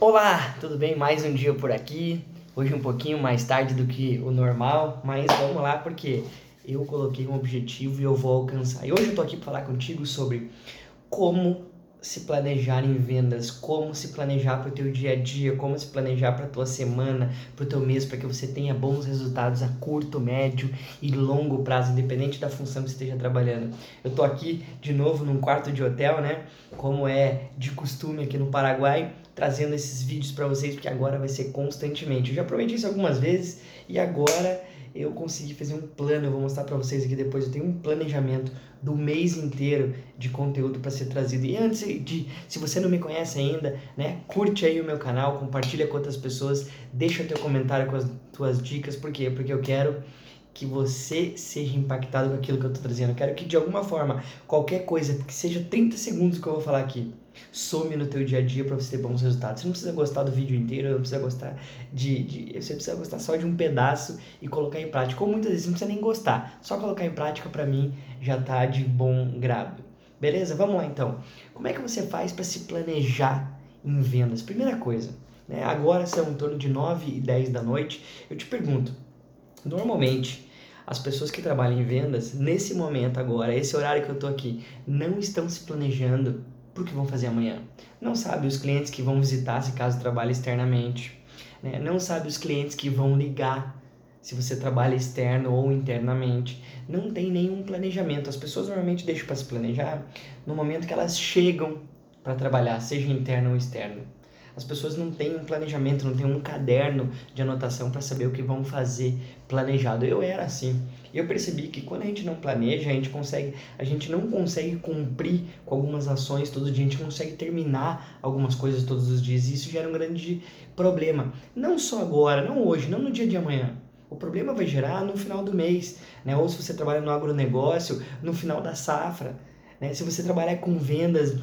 Olá, tudo bem? Mais um dia por aqui. Hoje um pouquinho mais tarde do que o normal, mas vamos lá porque eu coloquei um objetivo e eu vou alcançar. E hoje eu tô aqui para falar contigo sobre como se planejar em vendas, como se planejar para o teu dia a dia, como se planejar para a tua semana, para o teu mês, para que você tenha bons resultados a curto, médio e longo prazo, independente da função que você esteja trabalhando. Eu tô aqui de novo num quarto de hotel, né? Como é de costume aqui no Paraguai, trazendo esses vídeos para vocês, porque agora vai ser constantemente. Eu já prometi isso algumas vezes e agora eu consegui fazer um plano, eu vou mostrar para vocês aqui depois, eu tenho um planejamento do mês inteiro de conteúdo para ser trazido. E antes de, se você não me conhece ainda, né, curte aí o meu canal, compartilha com outras pessoas, deixa teu comentário com as tuas dicas, por quê? Porque eu quero que você seja impactado com aquilo que eu estou trazendo. Eu quero que de alguma forma, qualquer coisa, que seja 30 segundos que eu vou falar aqui, some no teu dia a dia para você ter bons resultados. Você não precisa gostar do vídeo inteiro, não precisa gostar de, de, você precisa gostar só de um pedaço e colocar em prática. Ou muitas vezes não precisa nem gostar, só colocar em prática para mim já tá de bom grado. Beleza? Vamos lá então. Como é que você faz para se planejar em vendas? Primeira coisa, né? Agora são em torno de 9 e 10 da noite. Eu te pergunto, normalmente as pessoas que trabalham em vendas, nesse momento agora, esse horário que eu tô aqui, não estão se planejando o que vão fazer amanhã. Não sabe os clientes que vão visitar se caso trabalhe externamente. Né? Não sabe os clientes que vão ligar se você trabalha externo ou internamente. Não tem nenhum planejamento. As pessoas normalmente deixam para se planejar no momento que elas chegam para trabalhar, seja interno ou externo. As pessoas não têm um planejamento, não têm um caderno de anotação para saber o que vão fazer planejado. Eu era assim. Eu percebi que quando a gente não planeja, a gente consegue, a gente não consegue cumprir com algumas ações todo dia, a gente consegue terminar algumas coisas todos os dias. E isso gera um grande problema. Não só agora, não hoje, não no dia de amanhã. O problema vai gerar no final do mês, né? Ou se você trabalha no agronegócio, no final da safra. Né? Se você trabalhar com vendas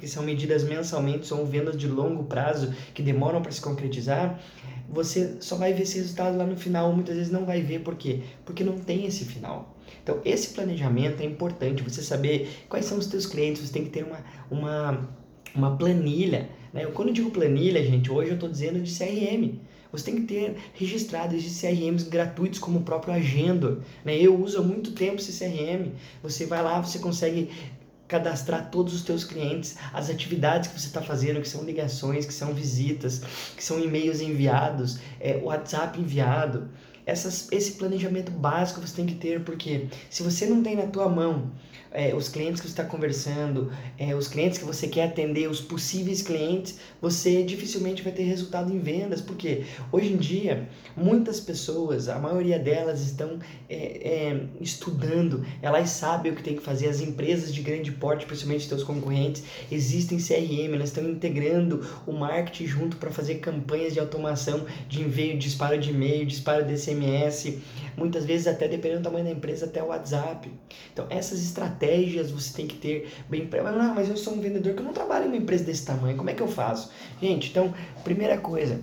que são medidas mensalmente, são vendas de longo prazo que demoram para se concretizar, você só vai ver esse resultado lá no final. Muitas vezes não vai ver por quê? Porque não tem esse final. Então, esse planejamento é importante. Você saber quais são os teus clientes, você tem que ter uma, uma, uma planilha. Né? Quando eu digo planilha, gente, hoje eu estou dizendo de CRM. Você tem que ter registrado esses CRMs gratuitos como o próprio Agenda. Né? Eu uso há muito tempo esse CRM. Você vai lá, você consegue cadastrar todos os teus clientes, as atividades que você está fazendo, que são ligações, que são visitas, que são e-mails enviados, é, WhatsApp enviado. Essas, esse planejamento básico você tem que ter, porque se você não tem na tua mão é, os clientes que você está conversando, é, os clientes que você quer atender, os possíveis clientes, você dificilmente vai ter resultado em vendas, porque hoje em dia muitas pessoas, a maioria delas estão é, é estudando, elas sabem o que tem que fazer, as empresas de grande porte, principalmente seus concorrentes, existem CRM, elas estão integrando o marketing junto para fazer campanhas de automação de envio, disparo de e-mail, disparo de SMS, muitas vezes até dependendo do tamanho da empresa, até o WhatsApp. Então essas estratégias você tem que ter bem. Ah, mas eu sou um vendedor que eu não trabalho em uma empresa desse tamanho, como é que eu faço? Gente, então, primeira coisa,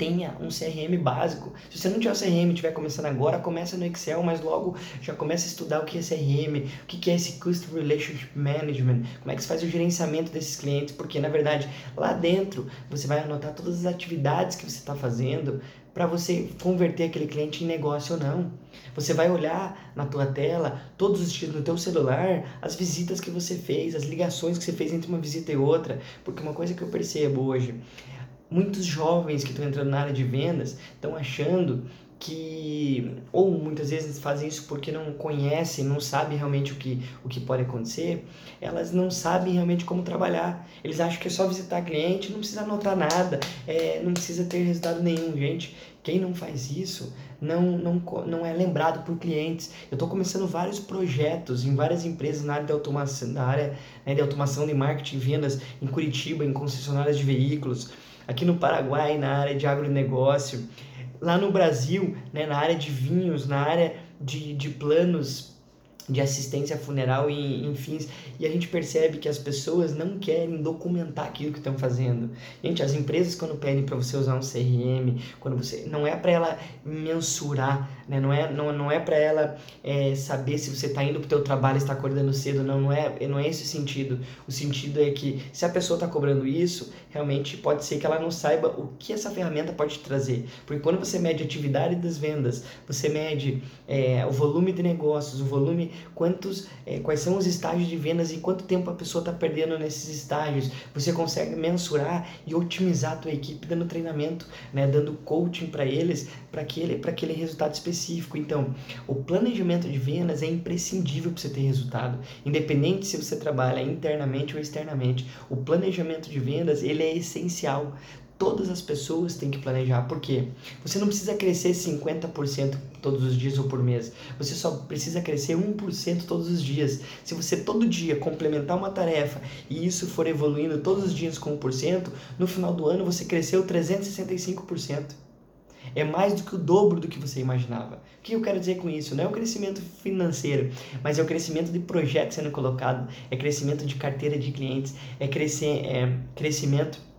tenha um CRM básico. Se você não tiver o CRM estiver começando agora, começa no Excel, mas logo já começa a estudar o que é CRM, o que é esse Customer Relationship Management, como é que se faz o gerenciamento desses clientes, porque na verdade lá dentro você vai anotar todas as atividades que você está fazendo para você converter aquele cliente em negócio ou não. Você vai olhar na tua tela, todos os dias no teu celular, as visitas que você fez, as ligações que você fez entre uma visita e outra, porque uma coisa que eu percebo hoje, muitos jovens que estão entrando na área de vendas estão achando que ou muitas vezes fazem isso porque não conhecem, não sabem realmente o que, o que pode acontecer, elas não sabem realmente como trabalhar. Eles acham que é só visitar cliente, não precisa anotar nada, é, não precisa ter resultado nenhum. Gente, quem não faz isso não, não, não é lembrado por clientes. Eu estou começando vários projetos em várias empresas na área de automação, na área né, de automação de marketing e vendas em Curitiba, em concessionárias de veículos aqui no Paraguai, na área de agronegócio, lá no Brasil, né, na área de vinhos, na área de, de planos de assistência funeral e enfim e a gente percebe que as pessoas não querem documentar aquilo que estão fazendo. Gente as empresas quando pedem para você usar um CRM quando você não é para ela mensurar né? Não é não, não é para ela é, saber se você está indo para o teu trabalho está acordando cedo não não é não é esse o sentido. O sentido é que se a pessoa está cobrando isso realmente pode ser que ela não saiba o que essa ferramenta pode trazer. Porque quando você mede a atividade das vendas você mede é, o volume de negócios o volume quantos, é, quais são os estágios de vendas e quanto tempo a pessoa está perdendo nesses estágios. Você consegue mensurar e otimizar a tua equipe dando treinamento, né, dando coaching para eles para aquele, aquele resultado específico. Então, o planejamento de vendas é imprescindível para você ter resultado, independente se você trabalha internamente ou externamente. O planejamento de vendas ele é essencial todas as pessoas têm que planejar. Por quê? Você não precisa crescer 50% todos os dias ou por mês. Você só precisa crescer 1% todos os dias. Se você todo dia complementar uma tarefa e isso for evoluindo todos os dias com 1%, no final do ano você cresceu 365%. É mais do que o dobro do que você imaginava. O que eu quero dizer com isso? Não é o crescimento financeiro, mas é o crescimento de projetos sendo colocado, é crescimento de carteira de clientes, é, crescer, é crescimento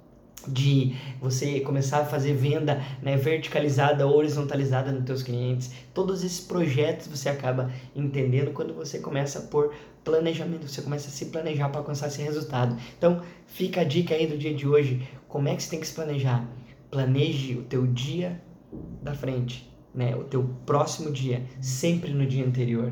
de você começar a fazer venda né, verticalizada horizontalizada nos teus clientes. Todos esses projetos você acaba entendendo quando você começa por planejamento, você começa a se planejar para alcançar esse resultado. Então, fica a dica aí do dia de hoje, como é que você tem que se planejar? Planeje o teu dia da frente, né? O teu próximo dia, sempre no dia anterior.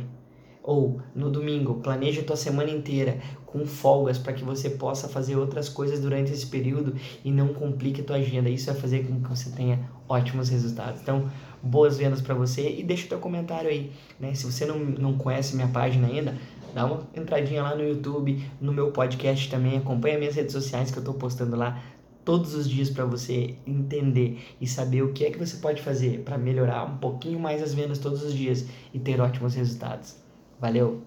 Ou no domingo, planeje a tua semana inteira com folgas para que você possa fazer outras coisas durante esse período e não complique a tua agenda. Isso vai fazer com que você tenha ótimos resultados. Então, boas vendas para você e deixa o teu comentário aí, né? Se você não, não conhece minha página ainda, dá uma entradinha lá no YouTube, no meu podcast também, acompanha minhas redes sociais que eu estou postando lá todos os dias para você entender e saber o que é que você pode fazer para melhorar um pouquinho mais as vendas todos os dias e ter ótimos resultados. Valeu!